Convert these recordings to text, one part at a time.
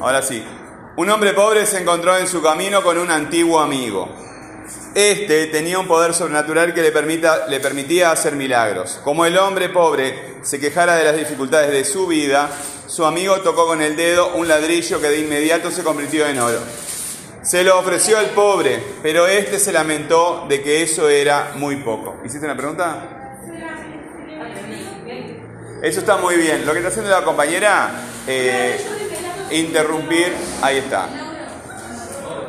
Ahora sí. Un hombre pobre se encontró en su camino con un antiguo amigo. Este tenía un poder sobrenatural que le, permita, le permitía hacer milagros. Como el hombre pobre se quejara de las dificultades de su vida, su amigo tocó con el dedo un ladrillo que de inmediato se convirtió en oro. Se lo ofreció al pobre, pero este se lamentó de que eso era muy poco. ¿Hiciste una pregunta? Eso está muy bien. Lo que está haciendo la compañera, eh, interrumpir, ahí está.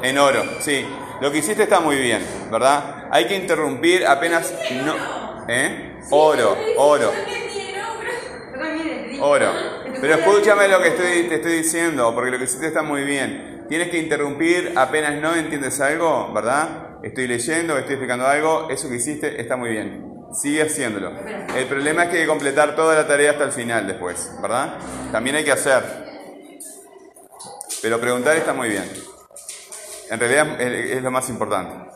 En oro, sí. Lo que hiciste está muy bien, ¿verdad? Hay que interrumpir apenas... No, ¿Eh? Oro, oro. Oro. Pero escúchame lo que estoy, te estoy diciendo, porque lo que hiciste está muy bien. Tienes que interrumpir apenas no entiendes algo, ¿verdad? Estoy leyendo, estoy explicando algo, eso que hiciste está muy bien. Sigue haciéndolo. El problema es que hay que completar toda la tarea hasta el final después, ¿verdad? También hay que hacer. Pero preguntar está muy bien. En realidad es lo más importante.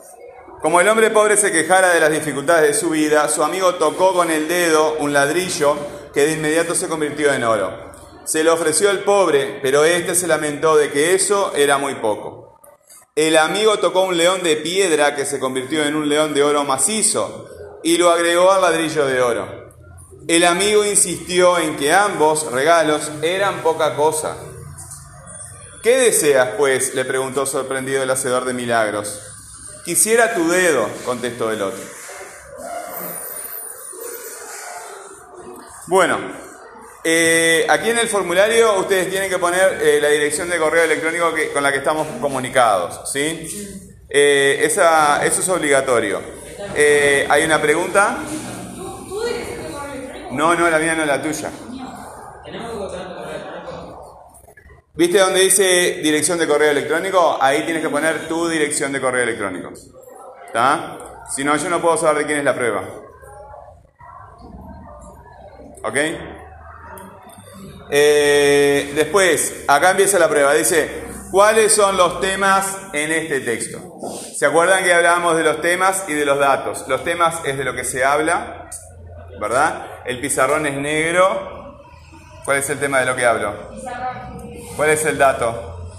Como el hombre pobre se quejara de las dificultades de su vida, su amigo tocó con el dedo un ladrillo que de inmediato se convirtió en oro. Se lo ofreció al pobre, pero éste se lamentó de que eso era muy poco. El amigo tocó un león de piedra que se convirtió en un león de oro macizo y lo agregó al ladrillo de oro. El amigo insistió en que ambos regalos eran poca cosa. ¿Qué deseas, pues? le preguntó sorprendido el hacedor de milagros. Quisiera tu dedo, contestó el otro. Bueno, eh, aquí en el formulario ustedes tienen que poner eh, la dirección de correo electrónico con la que estamos comunicados, ¿sí? Eh, esa, eso es obligatorio. ¿Hay una pregunta? No, no, la mía no es la tuya. ¿Viste donde dice dirección de correo electrónico? Ahí tienes que poner tu dirección de correo electrónico. ¿Está? Si no, yo no puedo saber de quién es la prueba. ¿Ok? Eh, después, acá empieza la prueba. Dice, ¿cuáles son los temas en este texto? ¿Se acuerdan que hablábamos de los temas y de los datos? Los temas es de lo que se habla, ¿verdad? El pizarrón es negro. ¿Cuál es el tema de lo que hablo? ¿Cuál es el dato?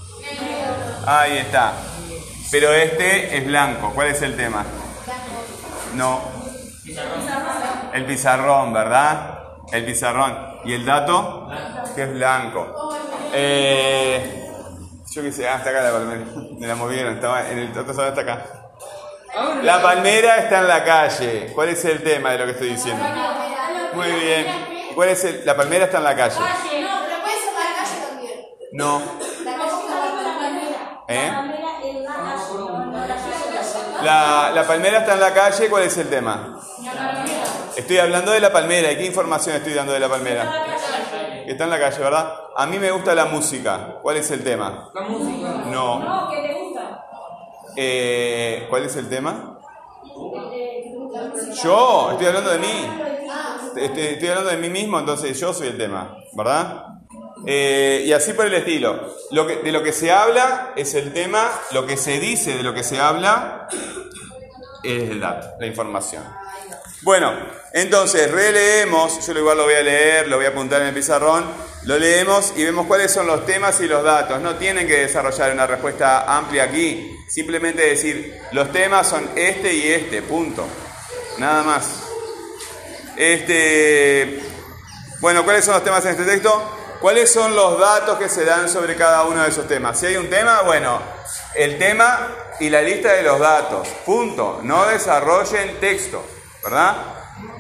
Ahí está. Pero este es blanco. ¿Cuál es el tema? No. El pizarrón, ¿verdad? El pizarrón. ¿Y el dato? Que es blanco. Eh, yo qué sé, ah, está acá la palmera. Me la movieron, estaba en el dato está acá. La palmera está en la calle. ¿Cuál es el tema de lo que estoy diciendo? Muy bien. ¿Cuál es el? La palmera está en la calle. No. ¿Eh? La, la palmera está en la calle, ¿cuál es el tema? Estoy hablando de la palmera. ¿Y qué información estoy dando de la palmera? Que está en la calle, ¿verdad? A mí me gusta la música. ¿Cuál es el tema? La música. No. No, que te gusta. Eh, ¿Cuál es el tema? Yo, estoy hablando de mí. Estoy, estoy hablando de mí mismo, entonces yo soy el tema, ¿verdad? Eh, y así por el estilo. De lo que se habla es el tema, lo que se dice de lo que se habla es el dato, la información. Bueno, entonces releemos, yo igual lo voy a leer, lo voy a apuntar en el pizarrón, lo leemos y vemos cuáles son los temas y los datos. No tienen que desarrollar una respuesta amplia aquí, simplemente decir, los temas son este y este, punto. Nada más. Este, bueno, ¿cuáles son los temas en este texto? ¿Cuáles son los datos que se dan sobre cada uno de esos temas? Si hay un tema, bueno, el tema y la lista de los datos. Punto. No desarrollen texto, ¿verdad?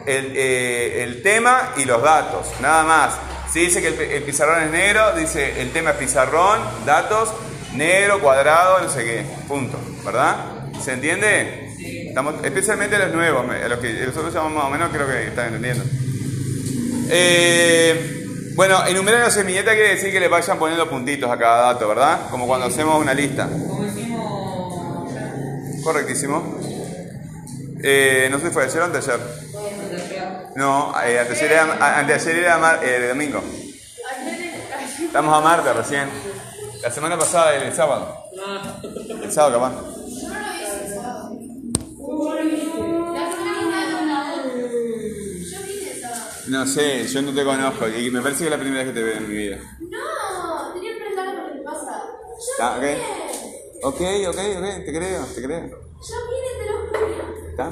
El, eh, el tema y los datos, nada más. Si dice que el, pizarrón es negro, dice el tema es pizarrón, datos, negro, cuadrado, no sé qué. Punto, ¿verdad? ¿Se entiende? Estamos, especialmente los nuevos, los que nosotros llamamos más o menos, creo que están entendiendo. Eh, bueno, enumerar la semilleta quiere decir que le vayan poniendo puntitos a cada dato, ¿verdad? Como cuando hacemos una lista. Correctísimo. Eh, no sé si fue ayer o anteayer. No, eh, anteayer era, anteayer era mar, eh, de domingo. Estamos a martes recién. La semana pasada, el sábado. El sábado capaz. No sé, yo no te conozco y me parece que es la primera vez que te veo en mi vida. No, tenía que preguntarle por el ¿Está? ¿Ok? Ok, ok, te creo, te creo. ¿Está?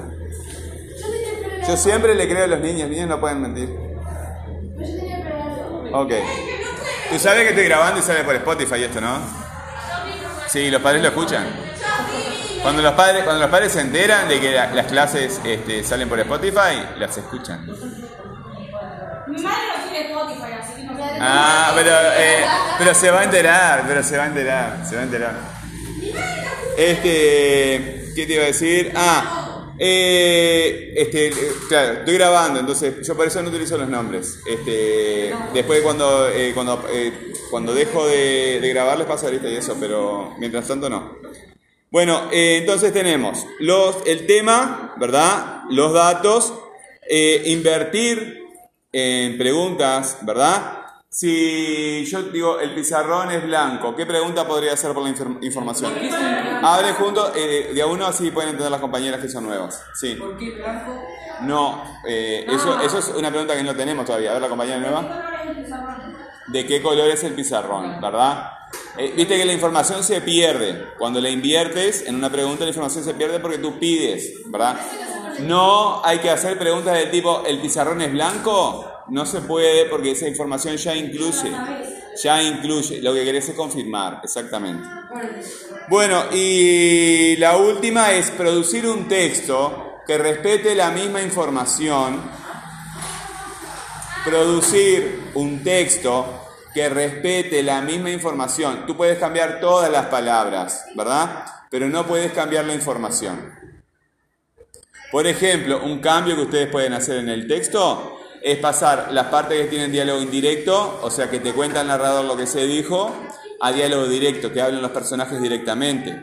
Yo siempre le creo a los niños, los niños no pueden mentir. Ok. Tú sabes que estoy grabando y sale por Spotify esto, ¿no? Sí, los padres lo escuchan. Cuando los padres, cuando los padres se enteran de que la- las clases este, salen por Spotify, las escuchan. Madre no tiene Spotify, así que no. Ah, pero, eh, pero se va a enterar, pero se va a enterar, se va a enterar. Este, ¿qué te iba a decir? Ah, eh, este, eh, claro, estoy grabando, entonces yo por eso no utilizo los nombres. Este, después cuando, eh, cuando, cuando dejo de, grabar les paso lista y eso, pero mientras tanto no. Bueno, entonces tenemos los, el tema, ¿verdad? Los datos, invertir en preguntas, ¿verdad? Si yo digo el pizarrón es blanco, ¿qué pregunta podría hacer por la infor- información? Abre juntos, eh, de a uno así pueden entender las compañeras que son nuevas. Sí. ¿Por qué blanco? No, eh, eso, eso es una pregunta que no tenemos todavía. A ver, la compañera nueva. ¿De qué color es el pizarrón? ¿Verdad? Eh, Viste que la información se pierde. Cuando la inviertes en una pregunta, la información se pierde porque tú pides, ¿verdad? No hay que hacer preguntas del tipo, ¿el pizarrón es blanco? No se puede porque esa información ya incluye. Ya incluye. Lo que querés es confirmar, exactamente. Bueno, y la última es producir un texto que respete la misma información. Producir un texto que respete la misma información. Tú puedes cambiar todas las palabras, ¿verdad? Pero no puedes cambiar la información. Por ejemplo, un cambio que ustedes pueden hacer en el texto es pasar las partes que tienen diálogo indirecto, o sea, que te cuenta el narrador lo que se dijo, a diálogo directo, que hablen los personajes directamente.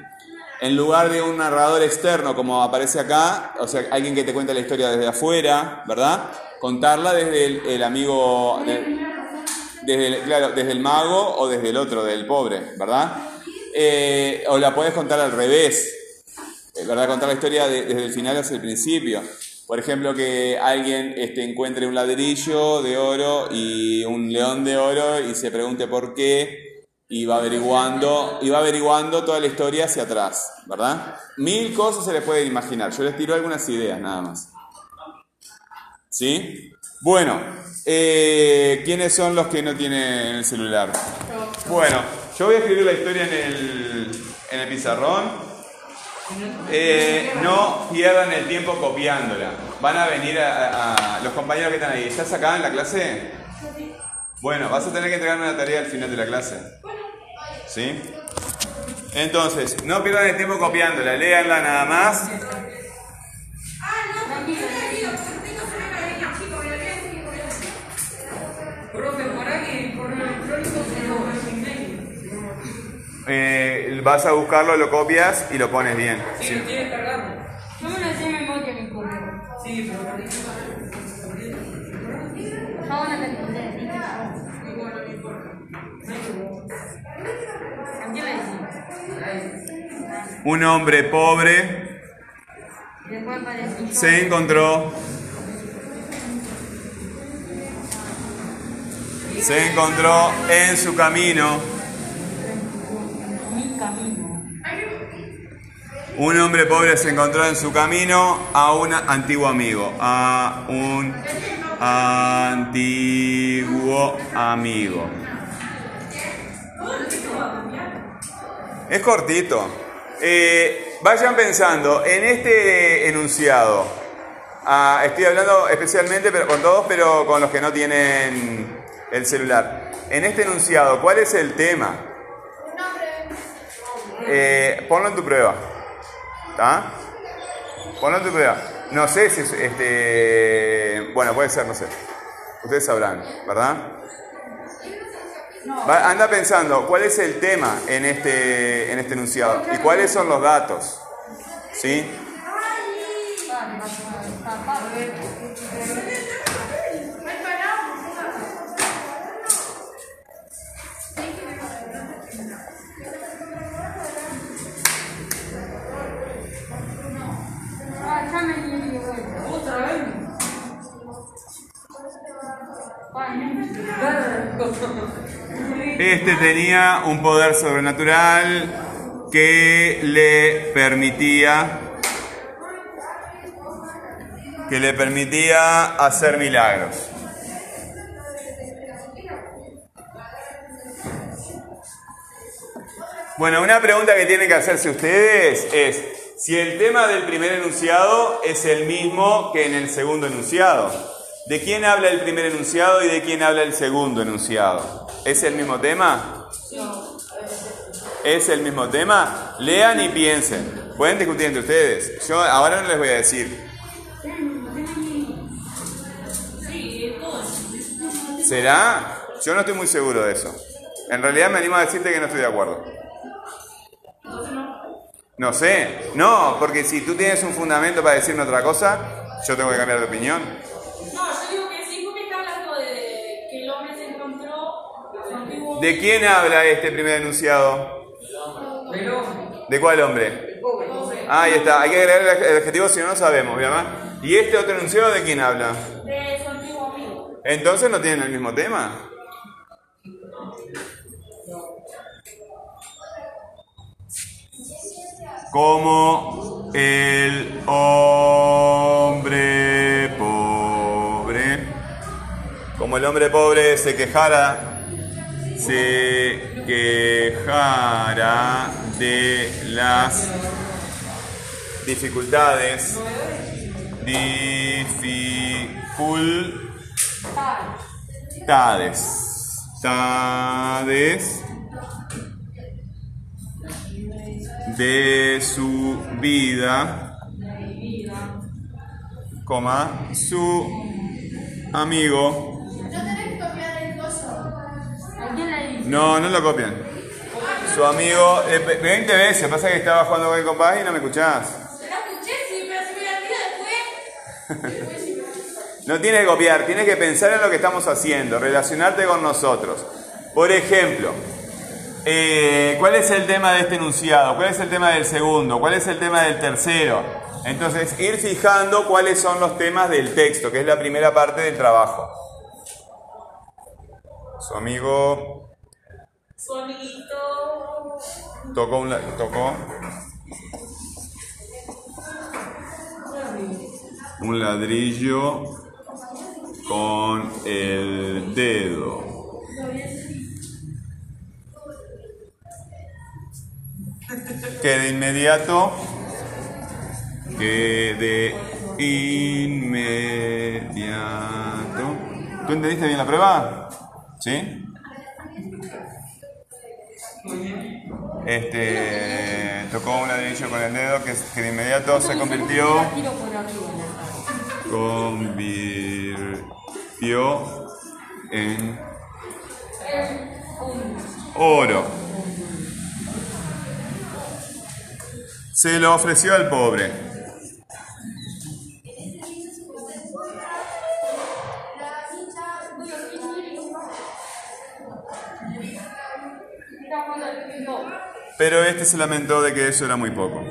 En lugar de un narrador externo, como aparece acá, o sea, alguien que te cuenta la historia desde afuera, ¿verdad? Contarla desde el, amigo, de- desde el, claro, desde el mago o desde el otro, del pobre, ¿verdad? Eh, o la puedes contar al revés, ¿verdad? Contar la historia de- desde el final hacia el principio. Por ejemplo, que alguien este, encuentre un ladrillo de oro y un león de oro y se pregunte por qué y va averiguando, y va averiguando toda la historia hacia atrás, ¿verdad? Mil cosas se les pueden imaginar. Yo les tiro algunas ideas nada más. ¿Sí? Bueno, eh, ¿quiénes son los que no tienen el celular? Bueno, yo voy a escribir la historia en el, en el pizarrón. Eh, no pierdan el tiempo copiándola. Van a venir a, los compañeros que están ahí. ¿Estás acá en la clase? Bueno, vas a tener que entregarme una tarea al final de la clase. ¿Sí? Entonces, no pierdan el tiempo copiándola, léanla nada más. Eh, vas a buscarlo, lo copias y lo pones bien. Si Sí. lo quiere cargarlo. Yo me lo sé de memoria mi correo. Sí, pero para Yo ahora te encontré, ¿viste? Igual no me importa. No hay problema. ¿A qué le decís? Un hombre pobre se encontró se encontró en su camino Mi camino. un hombre pobre se encontró en su camino a un antiguo amigo a un antiguo amigo es cortito Eh, vayan pensando en este enunciado Ah, estoy hablando especialmente con todos, pero con los que no tienen el celular. En este enunciado, ¿cuál es el tema? Eh, ponlo en tu prueba. ¿Está? Ponlo en tu prueba. No sé si es este. Bueno, puede ser, no sé. Ustedes sabrán, ¿verdad? Va- anda pensando, ¿cuál es el tema en este, en este enunciado? ¿Y cuáles son los datos? ¿Sí? Este tenía un poder sobrenatural que le permitía que le permitía hacer milagros. Bueno, una pregunta que tienen que hacerse ustedes es si el tema del primer enunciado es el mismo que en el segundo enunciado. ¿De quién habla el primer enunciado y de quién habla el segundo enunciado? ¿Es el mismo tema? ¿Es el mismo tema? Lean y piensen. Pueden discutir entre ustedes. Yo ahora no les voy a decir. ¿Será? Yo no estoy muy seguro de eso. En realidad me animo a decirte que no estoy de acuerdo. No sé. No, porque si tú tienes un fundamento para decirme otra cosa, yo tengo que cambiar de opinión. ¿De quién habla este primer enunciado? ¿De cuál hombre? Ah, ahí está. Hay que agregar el adjetivo si no, no sabemos, ¿verdad? ¿Y este otro enunciado de quién habla? de su antiguo amigo. Entonces no tienen el mismo tema. Como el hombre pobre, como el hombre pobre se quejara, se quejara de las dificultades, dificultades, tades de su vida, coma, su amigo. No, no lo copian. Su amigo, eh, ve- 20 veces, pasa que estaba jugando con el compás y no me escuchás. Se la escuché, sí, pero se me la olvida después. No tienes que copiar, tienes que pensar en lo que estamos haciendo, relacionarte con nosotros. Por ejemplo, eh, ¿cuál es el tema de este enunciado? ¿Cuál es el tema del segundo? ¿Cuál es el tema del tercero? Entonces, ir fijando cuáles son los temas del texto, que es la primera parte del trabajo. Su amigo Amiguito. tocó un tocó un ladrillo con el dedo. Que de inmediato, que de inmediato. ¿Tú entendiste bien la prueba? ¿Sí? Este tocó un ladrillo con el dedo que, de inmediato se convirtió convirtió en oro. Se lo ofreció al pobre. Pero este se lamentó de que eso era muy poco.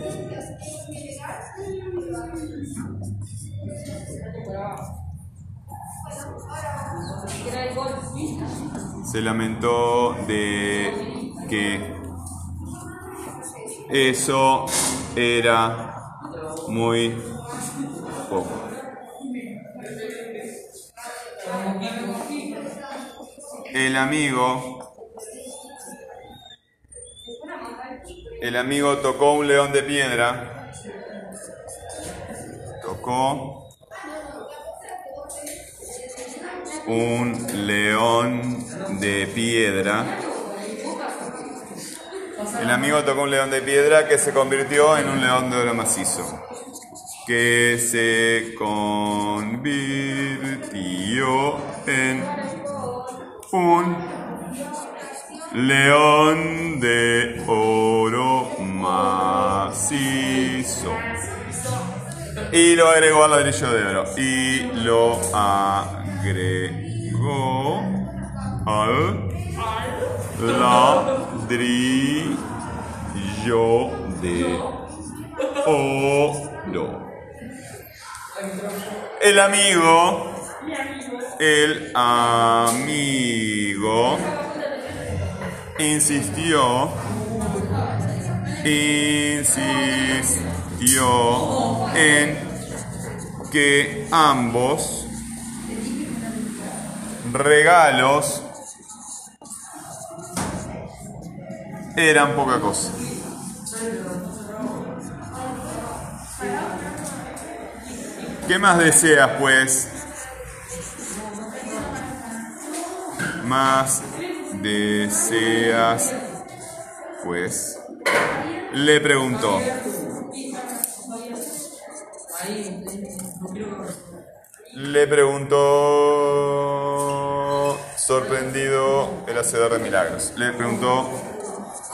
Se lamentó de que eso era muy poco. El amigo, el amigo tocó un león de piedra, tocó un león de piedra. El amigo tocó un león de piedra que se convirtió en un león de oro macizo. Que se convirtió en un león de oro macizo. Y lo agregó al ladrillo de oro. Y lo agregó al ladrillo de oro. El amigo, el amigo insistió, insistió en que ambos regalos eran poca cosa. ¿Qué más deseas, pues? Más deseas, pues. Le preguntó. Le preguntó, sorprendido, el hacedor de milagros. Le preguntó,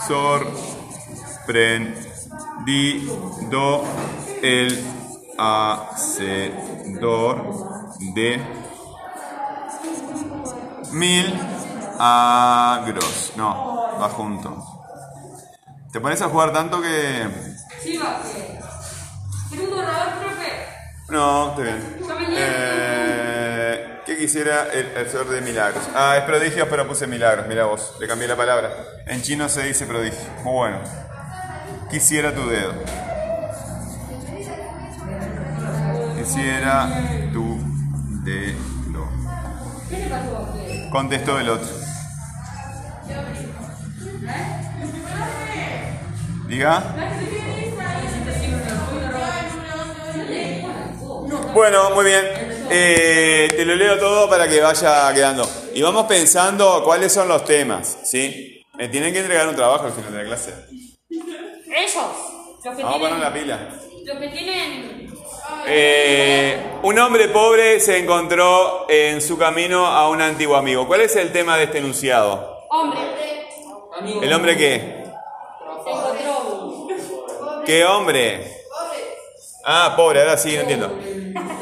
sorprendido el hacedor de milagros. No, va junto. Te pones a jugar tanto que... Sí, va. ¿Tiene un borrador, profe? No, está bien. Eh, ¿Qué quisiera el hacedor de milagros? Ah, es prodigios, pero puse milagros. Mira vos, le cambié la palabra. En chino se dice prodigio. Muy bueno. Quisiera tu dedo. Quisiera tu dedo. ¿Qué le pasó a usted? Contestó el otro. Diga. Bueno, muy bien. Eh, te lo leo todo para que vaya quedando. Y vamos pensando cuáles son los temas, ¿sí? Me tienen que entregar un trabajo al final de la clase. Ellos. Los que Vamos a poner la pila. Los que tienen. Eh, un hombre pobre se encontró en su camino a un antiguo amigo. ¿Cuál es el tema de este enunciado? Hombre. ¿El hombre qué? ¿Qué hombre? Ah, pobre, ahora sí, no entiendo.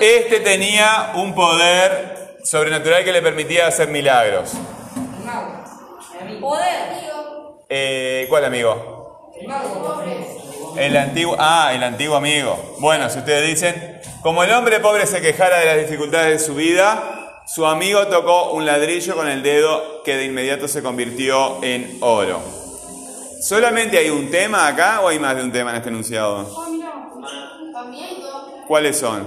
Este tenía un poder sobrenatural que le permitía hacer milagros. Poder. Eh, ¿Cuál amigo? El antiguo, ah, el antiguo amigo. Bueno, si ustedes dicen, como el hombre pobre se quejara de las dificultades de su vida, su amigo tocó un ladrillo con el dedo que de inmediato se convirtió en oro. ¿Solamente hay un tema acá o hay más de un tema en este enunciado? Amigo, ¿Cuáles son?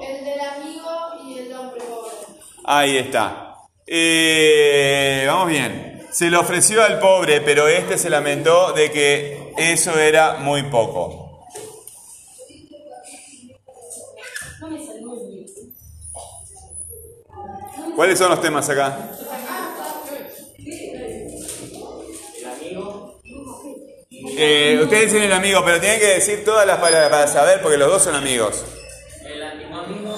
el del amigo y el hombre pobre. Ahí está. Eh, vamos bien. Se le ofreció al pobre, pero este se lamentó de que eso era muy poco. ¿Cuáles son los temas acá? Eh, ustedes dicen el amigo, pero tienen que decir todas las palabras para saber, porque los dos son amigos.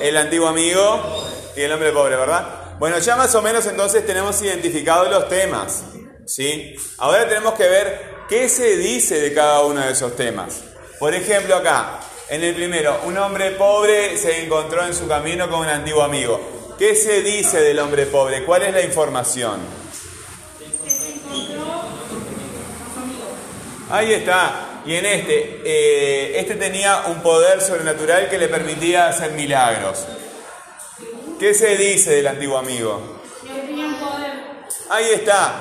El antiguo amigo y el hombre pobre, ¿verdad? Bueno, ya más o menos entonces tenemos identificados los temas, ¿sí? Ahora tenemos que ver qué se dice de cada uno de esos temas. Por ejemplo, acá, en el primero, un hombre pobre se encontró en su camino con un antiguo amigo. ¿Qué se dice del hombre pobre? ¿Cuál es la información? Ahí está. Y en este, eh, este tenía un poder sobrenatural que le permitía hacer milagros. ¿Qué se dice del antiguo amigo? Ahí está.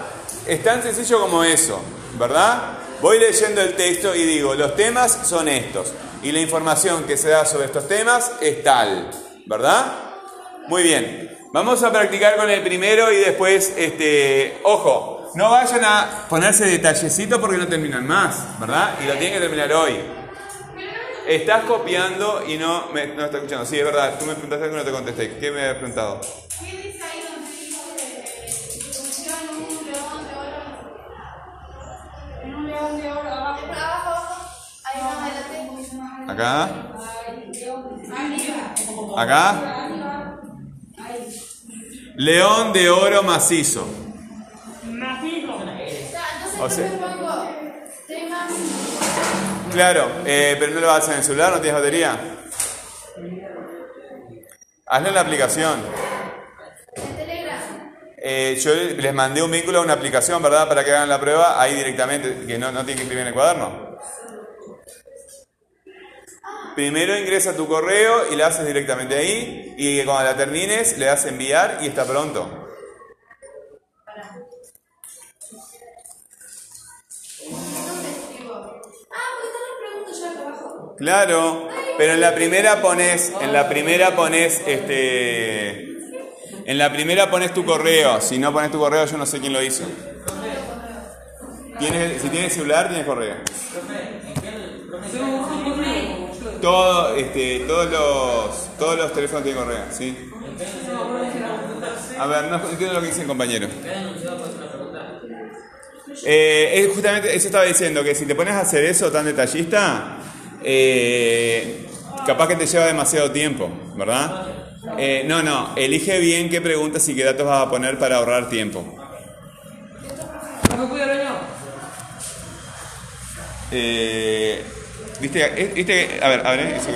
Es tan sencillo como eso, ¿verdad? Voy leyendo el texto y digo, los temas son estos. Y la información que se da sobre estos temas es tal, ¿verdad? Muy bien. Vamos a practicar con el primero y después, este, ojo, no vayan a ponerse detallecito porque no terminan más, ¿verdad? Y lo tienen que terminar hoy. Estás copiando y no me no estás escuchando. Sí, es verdad. Tú me preguntaste algo y no te contesté. ¿Qué me habías preguntado? ¿Qué dice ahí donde pusieron un león de oro? En un león de oro abajo. Abajo, abajo, ahí más adelante. Acá, acá. León de oro macizo. O sea- Claro, eh, pero no lo haces en el celular, no tienes batería. Hazlo en la aplicación. Eh, yo les mandé un vínculo a una aplicación, ¿verdad? Para que hagan la prueba ahí directamente, que no, no tienen que imprimir en el cuaderno. Primero ingresa tu correo y la haces directamente ahí y cuando la termines le das enviar y está pronto. Claro, pero en la primera pones, en la primera pones este, en la primera pones tu correo. Si no pones tu correo, yo no sé quién lo hizo. ¿Tienes, si tienes celular, tienes correo. Todo, este, todos los, todos los teléfonos tienen correo, ¿sí? A ver, no entiendo lo que dice el compañero. Eh, justamente eso estaba diciendo, que si te pones a hacer eso tan detallista, eh, capaz que te lleva demasiado tiempo, ¿verdad? Eh, no, no, elige bien qué preguntas y qué datos vas a poner para ahorrar tiempo. Eh, ¿Viste? ¿Viste? A ver, a ver, eso.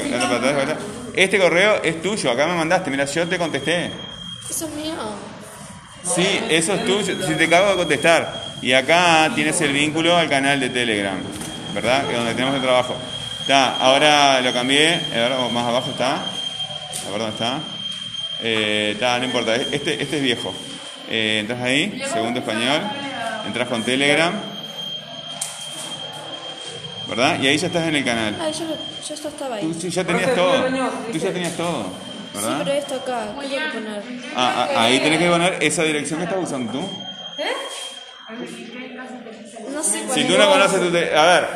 Este correo es tuyo, acá me mandaste, mira, yo te contesté. Eso es mío. Sí, eso es tuyo, si te acabo de contestar. Y acá tienes el vínculo al canal de Telegram, ¿verdad? Que es donde tenemos el trabajo. Está, ahora lo cambié, a ver, más abajo está. A ver dónde está. Eh, está, no importa, este, este es viejo. Eh, entras ahí, segundo español, entras con Telegram, ¿verdad? Y ahí ya estás en el canal. Ah, yo, yo esto estaba ahí. Tú sí, ya tenías todo, tú ya tenías todo, Sí, ¿verdad? pero esto acá, ¿qué tengo que poner? Ah, ah, ahí tenés que poner esa dirección que estás usando tú. No sé cuál Si tú no conoces tu... te- A ver,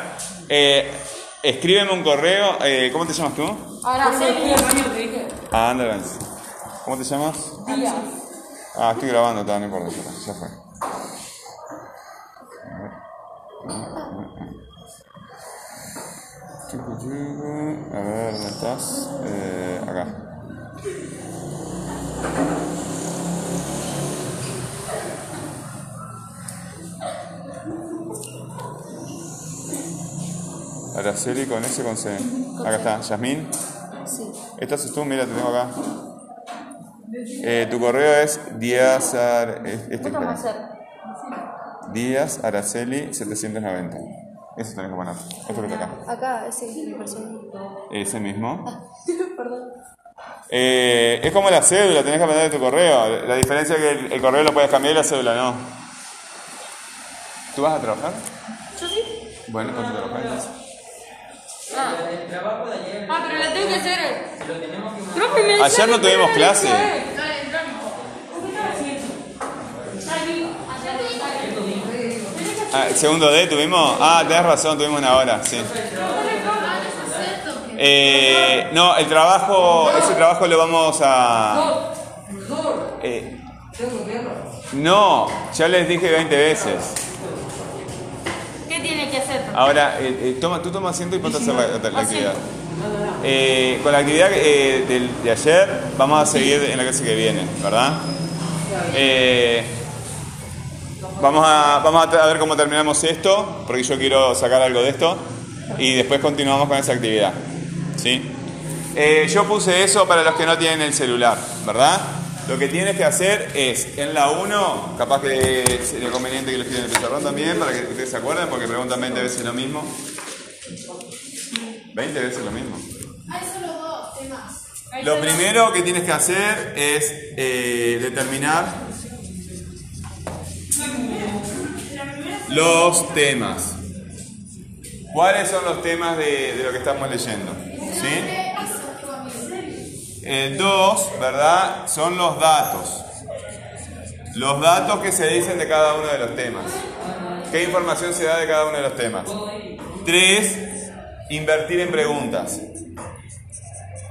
eh, escríbeme un correo. eh, ¿Cómo te llamas tú? Ahora sí. baño te dije. Ah, Andrés. ¿Cómo te llamas? Díaz. Ah, estoy grabando, está, no importa, ya, ya fue. A ver, ¿dónde estás? Eh, acá. Araceli con S con C. Acá está, Yasmín. Sí. Esta sos tú, mira, te tengo acá. Eh, tu correo es Díaz Ar- es- este, ¿Cómo va a? Díaz Araceli 790. Eso tenés que poner. Esto que está acá. Acá, sí, mi persona. Ese mismo. Perdón. Eh, es como la cédula, tenés que poner tu correo. La diferencia es que el, el correo lo puedes cambiar y la cédula no. ¿Tú vas a trabajar? Yo sí. Bueno, ¿cuánto trabajas? entonces? Ah, pero la tengo que hacer. Ayer no tuvimos clase. Ah, ¿el segundo D tuvimos? Ah, tenés razón, tuvimos una hora, sí. Eh, no, el trabajo, ese trabajo lo vamos a... Eh, no, ya les dije 20 veces. ¿Qué tiene que hacer? Ahora, eh, eh, toma, tú toma asiento y ponte a hacer la, la actividad. Eh, con la actividad eh, de ayer vamos a seguir en la clase que viene, ¿verdad? Eh, vamos, a, vamos a ver cómo terminamos esto, porque yo quiero sacar algo de esto, y después continuamos con esa actividad. ¿sí? Eh, yo puse eso para los que no tienen el celular, ¿verdad? Lo que tienes que hacer es, en la 1, capaz que sería conveniente que lo escriban en el pizarrón también, para que ustedes se acuerden, porque preguntan 20 veces lo mismo. 20 veces lo mismo. Hay solo dos temas. Lo primero que tienes que hacer es eh, determinar los temas. ¿Cuáles son los temas de, lo que estamos leyendo? ¿Sí? El 2, ¿verdad? Son los datos. Los datos que se dicen de cada uno de los temas. ¿Qué información se da de cada uno de los temas? 3. Invertir en preguntas.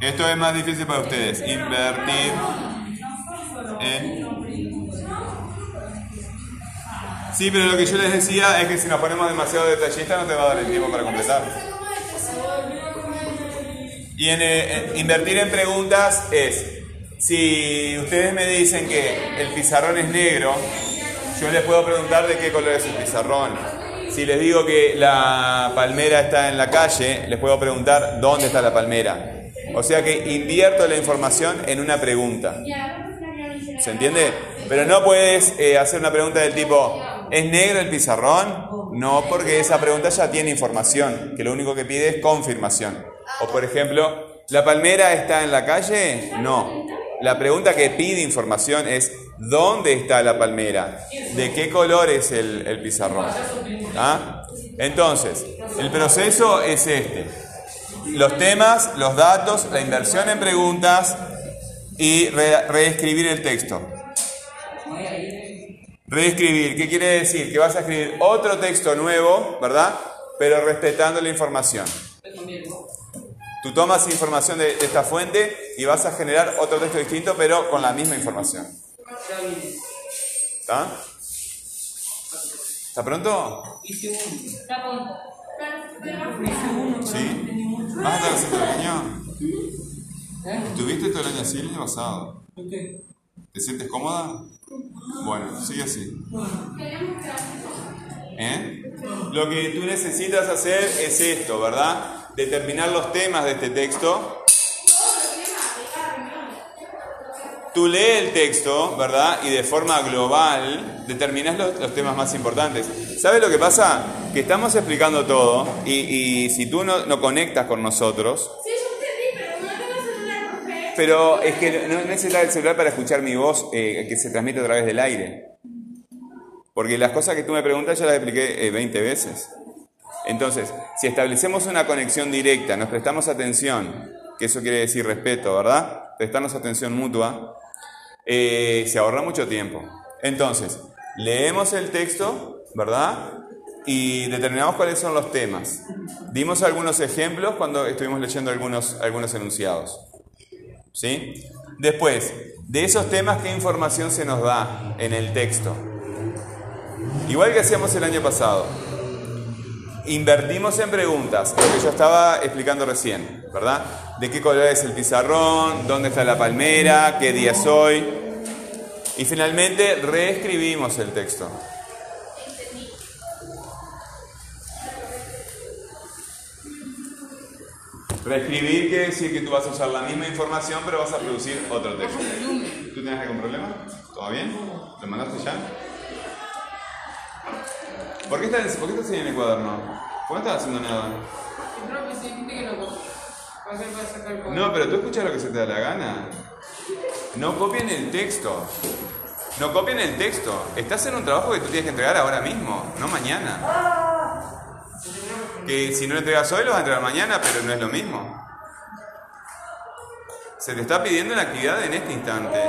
Esto es más difícil para ustedes. Invertir en... Sí, pero lo que yo les decía es que si nos ponemos demasiado detallistas no te va a dar el tiempo para completar. Y en, eh, en- invertir en preguntas es, si ustedes me dicen que el pizarrón es negro, yo les puedo preguntar de qué color es el pizarrón. Si les digo que la palmera está en la calle, les puedo preguntar dónde está la palmera. O sea que invierto la información en una pregunta. ¿Se entiende? Pero no puedes eh, hacer una pregunta del tipo, ¿es negro el pizarrón? No, porque esa pregunta ya tiene información, que lo único que pide es confirmación. O por ejemplo, ¿la palmera está en la calle? No. La pregunta que pide información es, ¿Dónde está la palmera? ¿De qué color es el, pizarrón? ¿Ah? Entonces, el proceso es este. Los temas, los datos, la inversión en preguntas y re- reescribir el texto. Reescribir, ¿qué quiere decir? Que vas a escribir otro texto nuevo, ¿verdad? Pero respetando la información. Tú tomas información de, esta fuente y vas a generar otro texto distinto, pero con la misma información. ¿Está? ¿Está pronto? Está pronto. ¿Sí? ¿Vas a estar haciendo el año? ¿Estuviste todo el año así el año pasado? ¿Te sientes cómoda? Bueno, sigue así. ¿Eh? Lo que tú necesitas hacer es esto, ¿verdad? Determinar los temas de este texto. Tú lees el texto, ¿verdad? Y de forma global determinas los, temas más importantes. ¿Sabes lo que pasa? Que estamos explicando todo y, y si tú no, no conectas con nosotros, pero es que no necesitas el celular para escuchar mi voz eh, que se transmite a través del aire. Porque las cosas que tú me preguntas ya las expliqué eh, 20 veces. Entonces, si establecemos una conexión directa, nos prestamos atención, que eso quiere decir respeto, ¿verdad? Prestarnos atención mutua, eh, se ahorra mucho tiempo. Entonces, leemos el texto, ¿verdad? Y determinamos cuáles son los temas. Dimos algunos ejemplos cuando estuvimos leyendo algunos, algunos enunciados. ¿Sí? Después, de esos temas, ¿qué información se nos da en el texto? Igual que hacíamos el año pasado. Invertimos en preguntas, lo que yo estaba explicando recién, ¿verdad? ¿De qué color es el pizarrón? ¿Dónde está la palmera? ¿Qué día es hoy? Y finalmente reescribimos el texto. Reescribir quiere decir que tú vas a usar la misma información, pero vas a producir otro texto. ¿Tú tienes algún problema? ¿Todo bien? ¿Lo mandaste ya? ¿Por qué estás, por qué estás en el cuaderno? ¿Por qué no estás haciendo nada? No, pero tú escuchas lo que se te da la gana. No copien el texto. No copien el texto. Estás en un trabajo que tú tienes que entregar ahora mismo, no mañana. Que si no entregas hoy, lo vas a entregar mañana, pero no es lo mismo. Se te está pidiendo una actividad en este instante.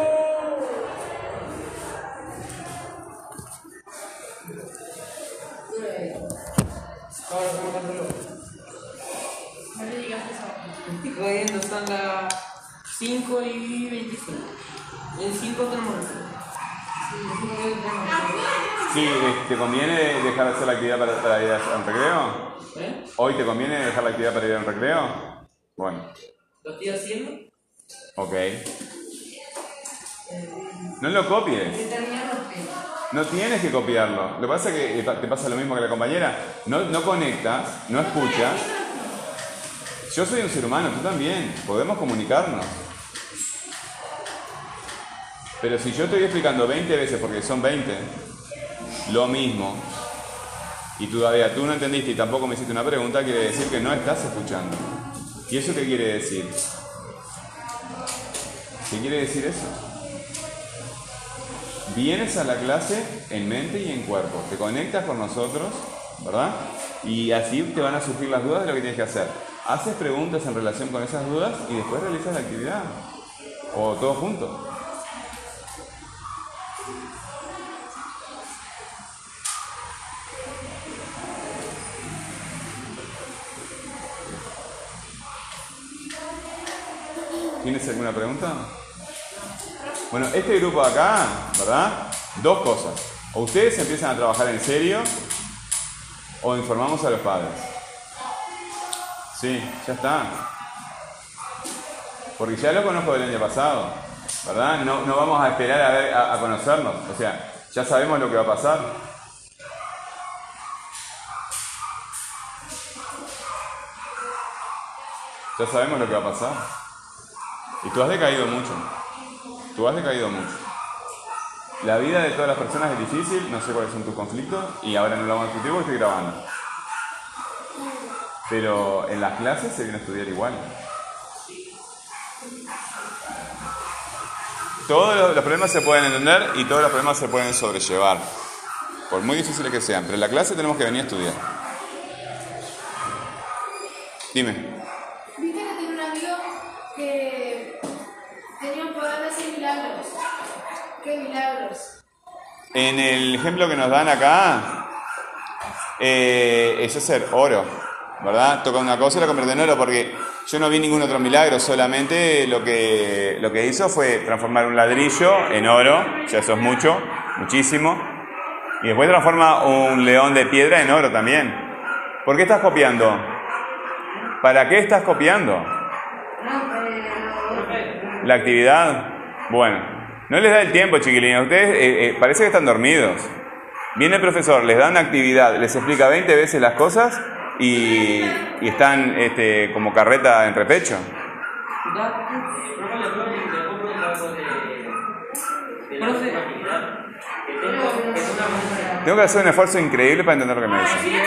Estoy son las 5 y 25. Y en 5 tenemos Sí, ¿te conviene dejar de hacer la actividad para, para ir a un recreo? ¿Eh? ¿Hoy te conviene dejar la actividad para ir a un recreo? Bueno, ¿Lo estoy haciendo? ok. No lo copies. No tienes que copiarlo. Lo que pasa es que te pasa lo mismo que la compañera. No, no conectas, no escuchas. Yo soy un ser humano, tú también. Podemos comunicarnos. Pero si yo estoy explicando 20 veces, porque son 20, lo mismo, y todavía tú no entendiste y tampoco me hiciste una pregunta, quiere decir que no estás escuchando. ¿Y eso qué quiere decir? ¿Qué quiere decir eso? Vienes a la clase en mente y en cuerpo, te conectas con nosotros, ¿verdad? Y así te van a surgir las dudas de lo que tienes que hacer. Haces preguntas en relación con esas dudas y después realizas la actividad. O todo junto. ¿Tienes alguna pregunta? Bueno, este grupo de acá, ¿verdad? Dos cosas. O ustedes empiezan a trabajar en serio o informamos a los padres. Sí, ya está. Porque ya lo conozco del año pasado, ¿verdad? No, no vamos a esperar a, ver. O sea, ya sabemos lo que va a pasar. Ya sabemos lo que va a pasar. Y tú has decaído mucho. Tú has decaído mucho. La vida de todas las personas es difícil, no sé cuáles son tus conflictos y ahora no lo vamos a porque estoy grabando. Pero en las clases se viene a estudiar igual. Todos los problemas se pueden entender y todos los problemas se pueden sobrellevar. Por muy difíciles que sean. Pero en la clase tenemos que venir a estudiar. Dime. En el ejemplo que nos dan acá, eh, es hacer oro, ¿verdad? Toca una cosa y la convierte en oro, porque yo no vi ningún otro milagro, solamente lo que, lo que hizo fue transformar un ladrillo en oro, ya eso es mucho, muchísimo, y después transforma un león de piedra en oro también. ¿Por qué estás copiando? ¿Para qué estás copiando? La actividad. Bueno, no les da el tiempo, chiquilines. Ustedes eh, eh, parece que están dormidos. Viene el profesor, les da una actividad, les explica 20 veces las cosas y, y están este, como carreta en repecho. Tengo que hacer un esfuerzo increíble para entender lo que me dicen.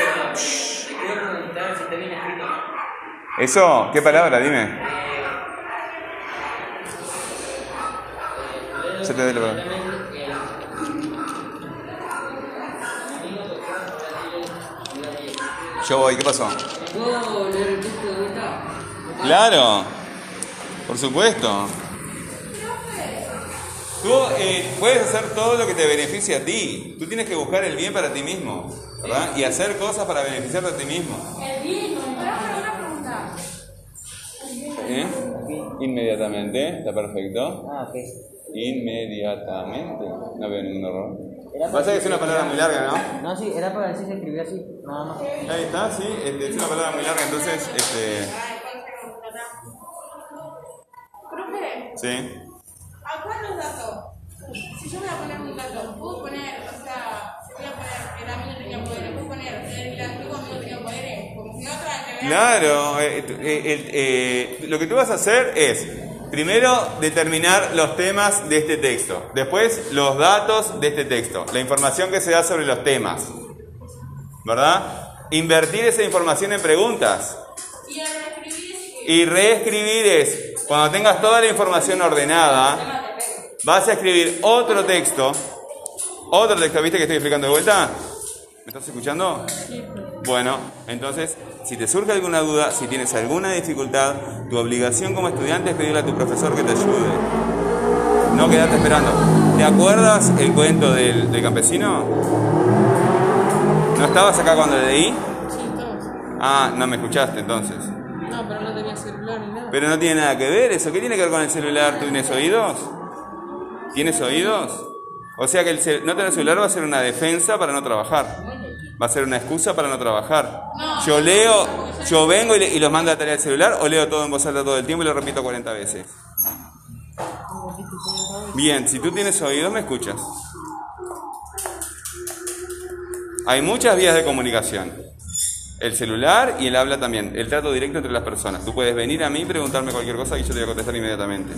¿Eso? ¿Qué palabra? Dime. Se te dé. Yo voy, ¿qué pasó? Claro, por supuesto. Tú eh, puedes hacer todo lo que te beneficie a ti. Tú tienes que buscar el bien para ti mismo, ¿verdad? Y hacer cosas para beneficiarte a ti mismo. El. Pará, pará, una pregunta. ¿Eh? Inmediatamente, está perfecto. Ah, ok. Inmediatamente. No veo ningún error. Pasa que es una palabra muy larga, ¿no? No, sí, era para decir se escribía así, nada más. Ahí está, sí, este, es una palabra muy larga, entonces, este, Profe, sí. ¿a cuántos datos? Si yo voy a poner un dato, puedo poner, o sea, voy a poner que el amigo tenía poderes, puedo poner el antiguo amigo tenía poderes, como si otra. Claro, eh, eh, eh, lo que tú vas a hacer es, primero, determinar los temas de este texto, después los datos de este texto, la información que se da sobre los temas, ¿verdad? Invertir esa información en preguntas. Y reescribir es, cuando tengas toda la información ordenada, vas a escribir otro texto, otro texto, ¿viste que estoy explicando de vuelta? ¿Me estás escuchando? Bueno, entonces, si te surge alguna duda, si tienes alguna dificultad, tu obligación como estudiante es pedirle a tu profesor que te ayude. No quedarte esperando. ¿Te acuerdas el cuento del, del campesino? ¿No estabas acá cuando leí? Sí, todos. Ah, no me escuchaste entonces. No, pero no tenía celular ni nada. Pero no tiene nada que ver eso. ¿Qué tiene que ver con el celular? ¿Tú tienes oídos? ¿Tienes oídos? O sea que el no tener celular va a ser una defensa para no trabajar. Va a ser una excusa para no trabajar. Yo leo, yo vengo y, los mando a tarea del celular o leo todo en voz alta todo el tiempo y lo repito 40 veces. Bien, si tú tienes oídos me escuchas. Hay muchas vías de comunicación. El celular y el habla también. El trato directo entre las personas. Tú puedes venir a mí y preguntarme cualquier cosa y yo te voy a contestar inmediatamente.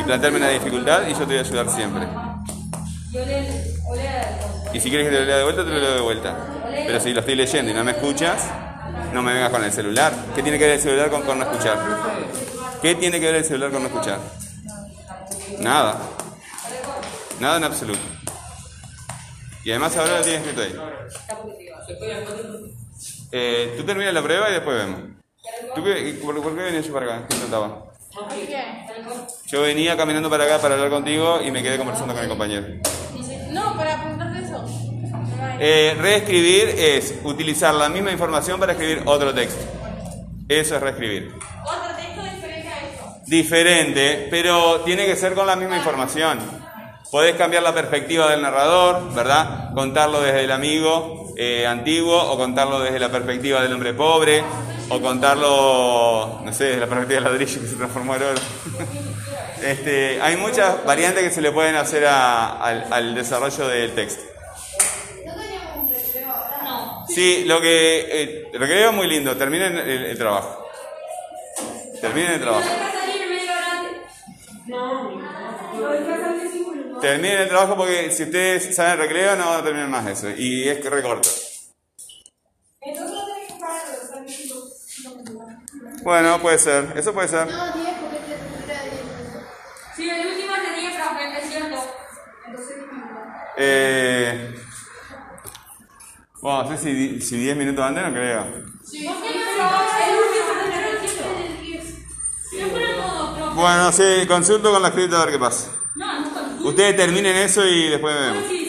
Y plantearme una dificultad y yo te voy a ayudar siempre. Y si quieres que te lo lea de vuelta, te lo leo de vuelta. Pero si lo estoy leyendo y no me escuchas, no me vengas con el celular. ¿Qué tiene que ver el celular con, con no escuchar? ¿Qué tiene que ver el celular con no escuchar? Nada. Nada en absoluto. Y además ahora lo tienes escrito ahí. Eh, tú terminas la prueba y después vemos. ¿Tú qué, por, por qué venías yo para acá? ¿Qué trataba? Yo venía caminando para acá para hablar contigo y me quedé conversando con el compañero. No, para preguntarte eso. Eh, reescribir es utilizar la misma información para escribir otro texto. Eso es reescribir. Otro texto diferente a eso. Diferente, pero tiene que ser con la misma información. Podés cambiar la perspectiva del narrador, ¿verdad? Contarlo desde el amigo eh, antiguo o contarlo desde la perspectiva del hombre pobre o contarlo, no sé, desde la perspectiva del ladrillo que se transformó en oro. Este, hay muchas variantes que se le pueden hacer a- al, desarrollo del texto. ¿No teníamos un recreo ahora? Sí, lo que eh, recreo muy lindo. Terminen el, trabajo. Terminen el trabajo. Terminen el trabajo porque si ustedes saben recreo no van a terminar más eso. Y es que recorto. No. Bueno, puede ser. Eso puede ser. Sí, el último es de es cierto. Entonces, eh, bueno, no sé si 10 minutos antes, no creo. Sí, Bueno, sí, consulto con la escrita a ver qué pasa. No, no Ustedes terminen eso y después vemos.